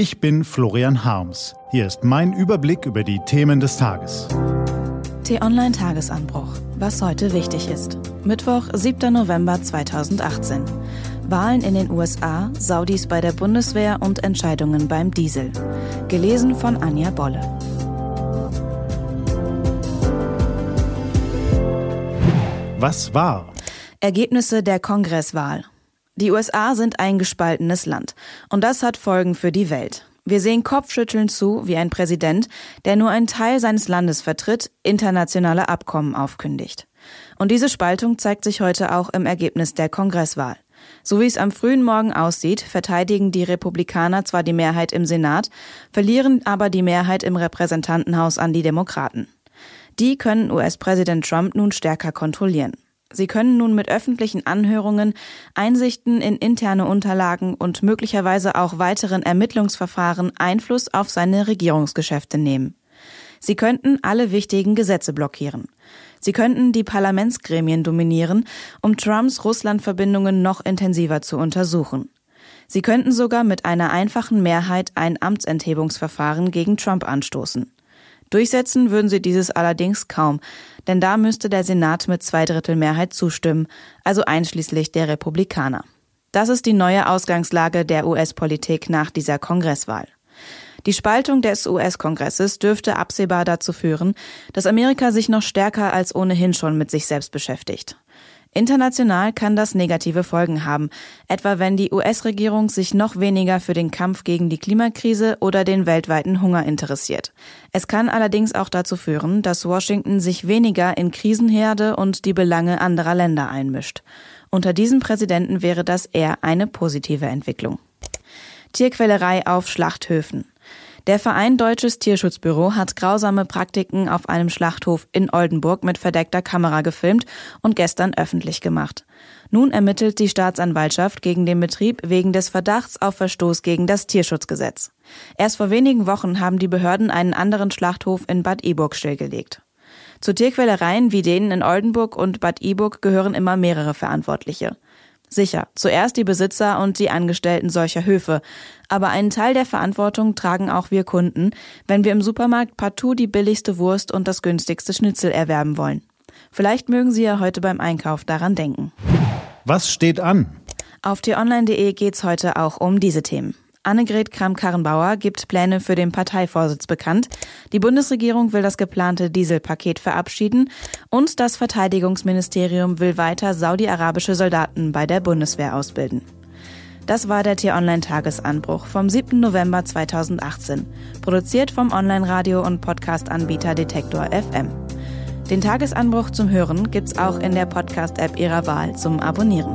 Ich bin Florian Harms. Hier ist mein Überblick über die Themen des Tages. T-Online Tagesanbruch. Was heute wichtig ist. Mittwoch, 7. November 2018. Wahlen in den USA, Saudis bei der Bundeswehr und Entscheidungen beim Diesel. Gelesen von Anja Bolle. Was war? Ergebnisse der Kongresswahl. Die USA sind ein gespaltenes Land. Und das hat Folgen für die Welt. Wir sehen kopfschüttelnd zu, wie ein Präsident, der nur einen Teil seines Landes vertritt, internationale Abkommen aufkündigt. Und diese Spaltung zeigt sich heute auch im Ergebnis der Kongresswahl. So wie es am frühen Morgen aussieht, verteidigen die Republikaner zwar die Mehrheit im Senat, verlieren aber die Mehrheit im Repräsentantenhaus an die Demokraten. Die können US-Präsident Trump nun stärker kontrollieren. Sie können nun mit öffentlichen Anhörungen, Einsichten in interne Unterlagen und möglicherweise auch weiteren Ermittlungsverfahren Einfluss auf seine Regierungsgeschäfte nehmen. Sie könnten alle wichtigen Gesetze blockieren. Sie könnten die Parlamentsgremien dominieren, um Trumps Russland-Verbindungen noch intensiver zu untersuchen. Sie könnten sogar mit einer einfachen Mehrheit ein Amtsenthebungsverfahren gegen Trump anstoßen. Durchsetzen würden sie dieses allerdings kaum, denn da müsste der Senat mit Zweidrittelmehrheit zustimmen, also einschließlich der Republikaner. Das ist die neue Ausgangslage der US-Politik nach dieser Kongresswahl. Die Spaltung des US-Kongresses dürfte absehbar dazu führen, dass Amerika sich noch stärker als ohnehin schon mit sich selbst beschäftigt. International kann das negative Folgen haben, etwa wenn die US-Regierung sich noch weniger für den Kampf gegen die Klimakrise oder den weltweiten Hunger interessiert. Es kann allerdings auch dazu führen, dass Washington sich weniger in Krisenherde und die Belange anderer Länder einmischt. Unter diesem Präsidenten wäre das eher eine positive Entwicklung. Tierquälerei auf Schlachthöfen. Der Verein Deutsches Tierschutzbüro hat grausame Praktiken auf einem Schlachthof in Oldenburg mit verdeckter Kamera gefilmt und gestern öffentlich gemacht. Nun ermittelt die Staatsanwaltschaft gegen den Betrieb wegen des Verdachts auf Verstoß gegen das Tierschutzgesetz. Erst vor wenigen Wochen haben die Behörden einen anderen Schlachthof in Bad Iburg stillgelegt. Zu Tierquälereien wie denen in Oldenburg und Bad Iburg gehören immer mehrere Verantwortliche. Sicher, zuerst die Besitzer und die Angestellten solcher Höfe. Aber einen Teil der Verantwortung tragen auch wir Kunden, wenn wir im Supermarkt partout die billigste Wurst und das günstigste Schnitzel erwerben wollen. Vielleicht mögen Sie ja heute beim Einkauf daran denken. Was steht an? Auf t-online.de geht's heute auch um diese Themen. Annegret Kramp-Karrenbauer gibt Pläne für den Parteivorsitz bekannt. Die Bundesregierung will das geplante Dieselpaket verabschieden und das Verteidigungsministerium will weiter saudi-arabische Soldaten bei der Bundeswehr ausbilden. Das war der T-Online-Tagesanbruch vom 7. November 2018, produziert vom Online-Radio- und Podcast-Anbieter Detektor FM. Den Tagesanbruch zum Hören gibt's auch in der Podcast-App Ihrer Wahl zum Abonnieren.